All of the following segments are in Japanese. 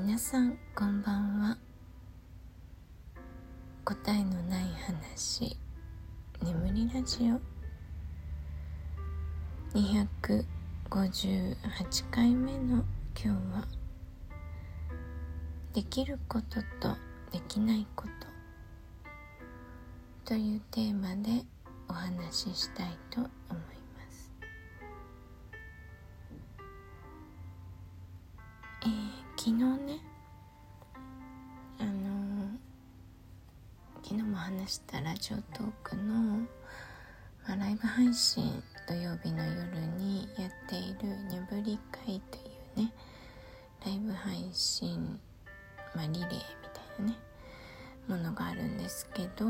皆さんこんばんは。答えのない話。眠りラジオ。258回目の今日はできることとできないこと。というテーマでお話ししたいと思います。昨日ねあの、昨日も話したラジオトークの、まあ、ライブ配信土曜日の夜にやっている「にゃぶり会」というねライブ配信、まあ、リレーみたいなねものがあるんですけど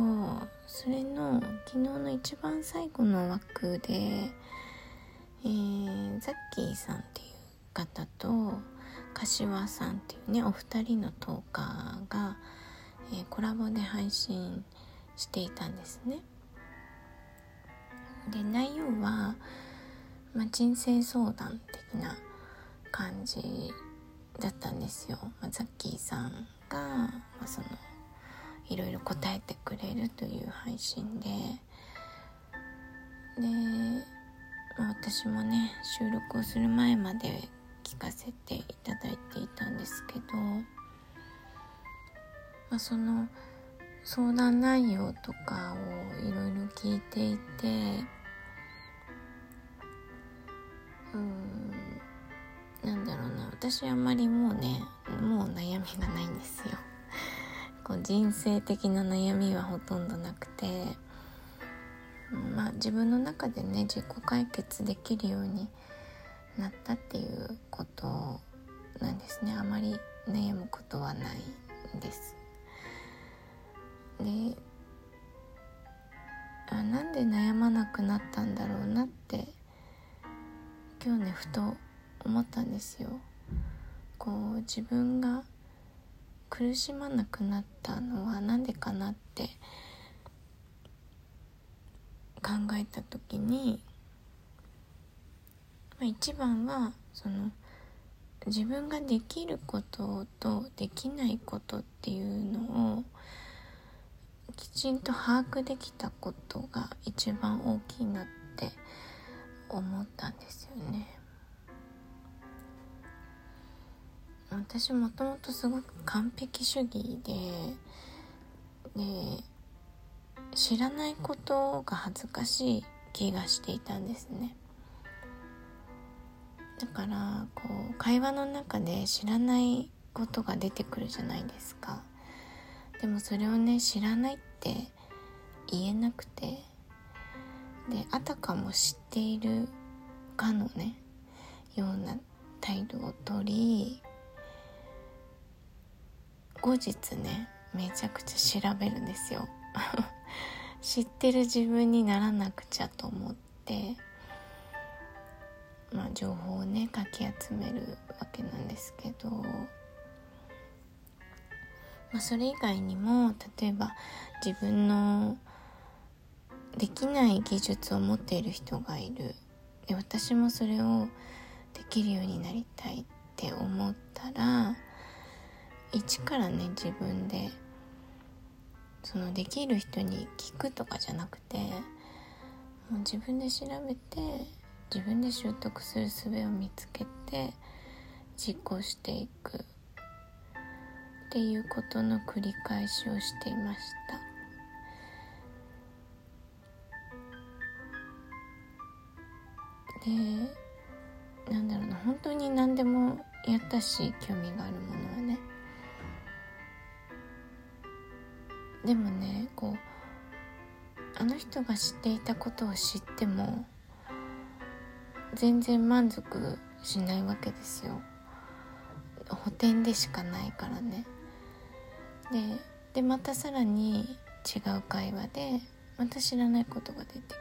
それの昨日の一番最後の枠で、えー、ザッキーさんっていう方と柏さんっていうねお二人のトーカーが、えー、コラボで配信していたんですね。で内容は、まあ、人生相談的な感じだったんですよ。まあ、ザッキーさんが、まあ、そのいろいろ答えてくれるという配信でで、私もね収録をする前まで聞かせていただいていたんですけど、まあ、その相談内容とかをいろいろ聞いていてうんなんだろうな私あんまりもうねもう悩みがないんですよ。こう人生的な悩みはほとんどなくてまあ自分の中でね自己解決できるようになったっていうことなんですね。あまり悩むことはないんです。であなんで悩まなくなったんだろうなって今日ねふと思ったんですよ。こう自分が苦しまなくなったのは何でかなって考えた時に、まあ、一番はその自分ができることとできないことっていうのをきちんと把握できたことが一番大きいなって思ったんですよね。私もともとすごく完璧主義でで知らないことが恥ずかしい気がしていたんですねだからこう会話の中で知らないことが出てくるじゃないですか。でもそれをね知らないって言えなくて。であたかも知っているかのねような態度をとり後日ねめちゃくちゃ調べるんですよ。知ってる自分にならなくちゃと思って。まあ情報をねかき集めるわけなんですけど、まあ、それ以外にも例えば自分のできない技術を持っている人がいる。で私もそれをできるようになりたいって思ったら一からね自分でそのできる人に聞くとかじゃなくてもう自分で調べて自分で習得する術を見つけて実行していく。っていうことの繰り返しをしていました。でなんだろうな。本当に何でもやったし興味があるものはね。でもねこうあの人が知っていたことを知っても全然満足しないわけですよ。補填でしかないからね。ででまたさらに違う会話でまた知らないことが出てきて。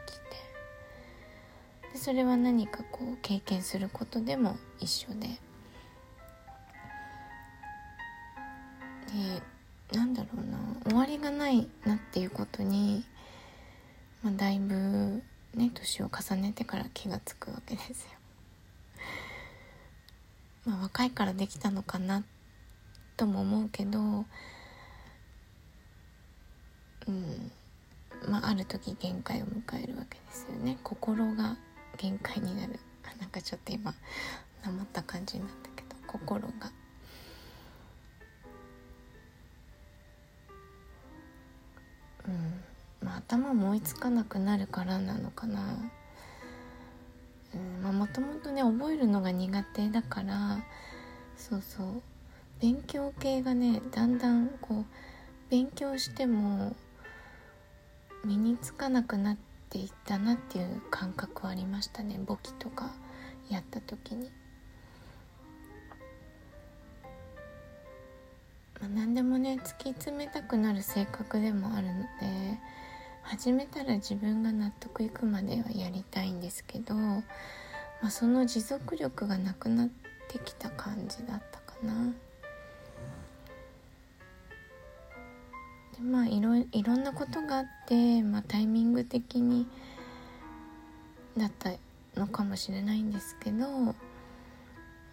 でそれは何かこう経験することでも一緒で。でなんだろうな。終わりがないなっていうことに、まあ、だいぶね年を重ねてから気が付くわけですよ。まあ、若いからできたのかなとも思うけどうんまあある時限界を迎えるわけですよね心が限界になる なんかちょっと今なまった感じになったけど心が。うんまあ、頭も追いつかなくなるからなのかな。う、もともとね覚えるのが苦手だからそうそう勉強系がねだんだんこう勉強しても身につかなくなっていったなっていう感覚はありましたね簿記とかやった時に。まあ、何でもね突き詰めたくなる性格でもあるので始めたら自分が納得いくまではやりたいんですけど、まあ、その持続力がなくなってきた感じだったかな。でまあいろいろんなことがあって、まあ、タイミング的にだったのかもしれないんですけど、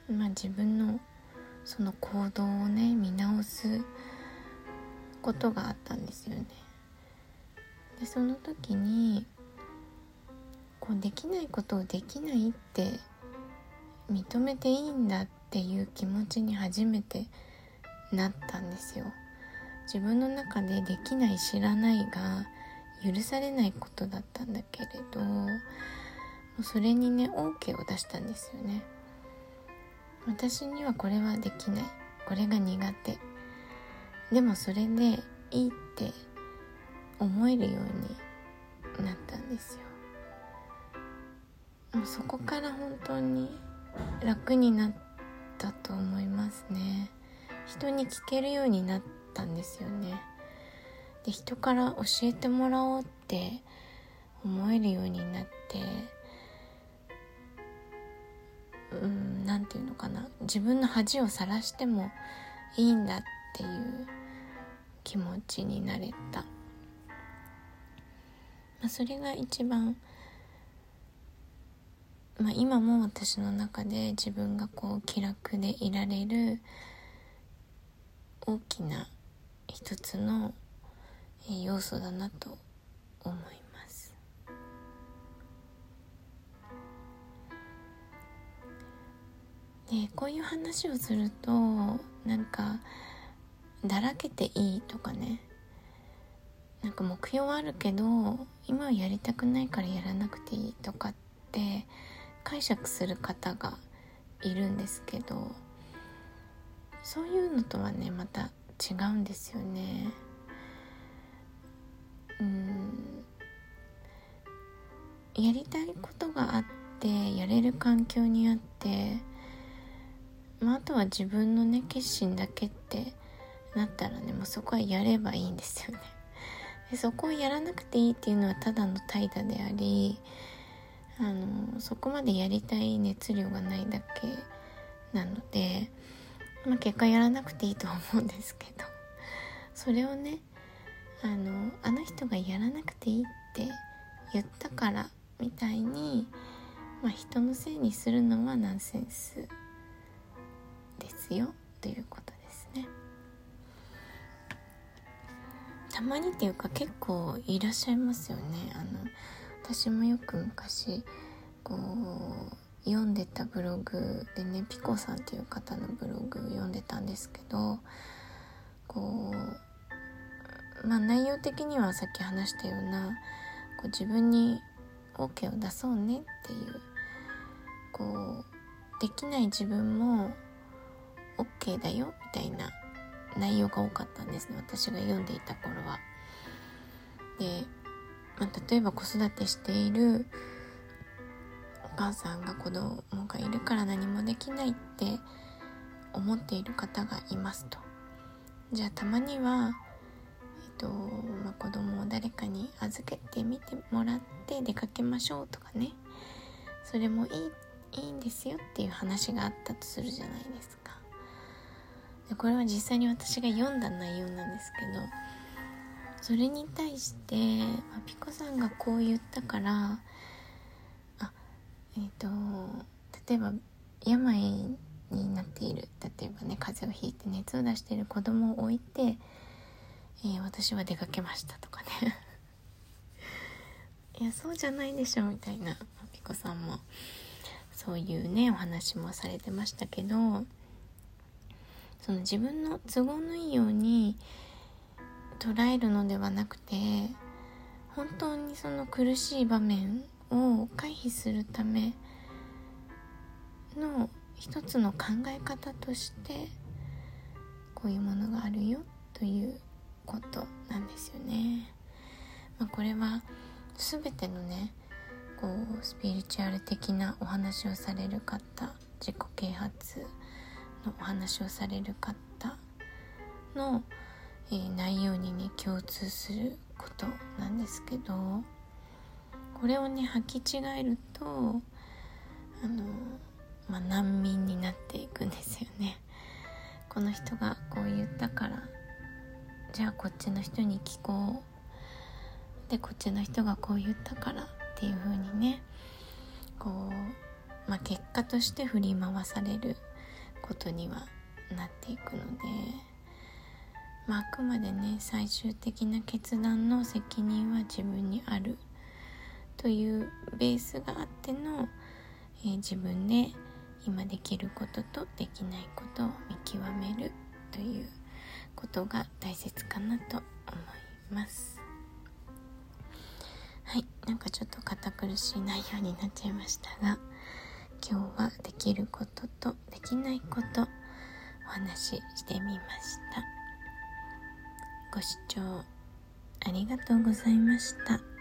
まあ、自分のその行動をね見直すことがあったんですよね。でその時にこうできないことをできないって認めていいんだっていう気持ちに初めてなったんですよ。自分の中でできない知らないが許されないことだったんだけれどもうそれにね OK を出したんですよね。私にはこれはできない。これが苦手。でもそれでいいって思えるようになったんですよ。もうそこから本当に楽になったと思いますね。人に聞けるようになったんですよね。で人から教えてもらおうって思えるようになってうん何て言うのかな。自分の恥をさらしてもいいんだっていう気持ちになれた、まあ、それが一番、まあ、今も私の中で自分がこう気楽でいられる大きな一つの要素だなと思います。でこういう話をするとなんかだらけていいとかね。なんか目標はあるけど今はやりたくないからやらなくていいとかって解釈する方がいるんですけどそういうのとはねまた違うんですよね。うん。やりたいことがあってやれる環境にあって、まあ、あとは自分のね決心だけってなったらねもうそこはやればいいんですよね。そこをやらなくていいっていうのはただの怠惰でありあのそこまでやりたい熱量がないだけなのでまあ、結果やらなくていいとは思うんですけどそれをねあのあの人がやらなくていいって言ったからみたいに、まあ、人のせいにするのはナンセンスですよということたまにっていうか結構いらっしゃいますよね。あの私もよく昔こう読んでたブログでねピコさんっていう方のブログ読んでたんですけどこうまあ内容的にはさっき話したようなこう自分に OK を出そうねっていうこうできない自分も OK だよみたいな内容が多かったんですね私が読んでいた頃は。で、まあ、例えば子育てしているお母さんが子供がいるから何もできないって思っている方がいますと。じゃあたまには、えっとまあ、子供を誰かに預けてみてもらって出かけましょうとかね。それもいいいいんですよっていう話があったとするじゃないですか。でこれは実際に私が読んだ内容なんですけどそれに対して、まあ、ピコさんがこう言ったからあえっ、ー、と例えば病になっている。例えばね風邪をひいて熱を出している子供を置いて、えー、私は出かけましたとかね。いやそうじゃないでしょみたいな。ピコさんもそういうねお話もされてましたけどその自分の都合のいいように捉えるのではなくて本当にその苦しい場面を回避するための一つの考え方としてこういうものがあるよということなんですよね。まあ、これは全てのねこうスピリチュアル的なお話をされる方自己啓発のお話をされる方の、えー、内容にね共通することなんですけどこれをね履き違えるとあの、まあ、難民になっていくんですよね。この人がこう言ったからじゃあこっちの人に聞こうでこっちの人がこう言ったからっていう風にねこう、まあ、結果として振り回されることにはなっていくので、まあ、あくまでね最終的な決断の責任は自分にあるというベースがあっての、えー、自分で今できることとできないことを見極めるということが大切かなと思います。はいなんかちょっと堅苦しい内容になっちゃいましたが今日はできることときないことお話ししてみました。ご視聴ありがとうございました。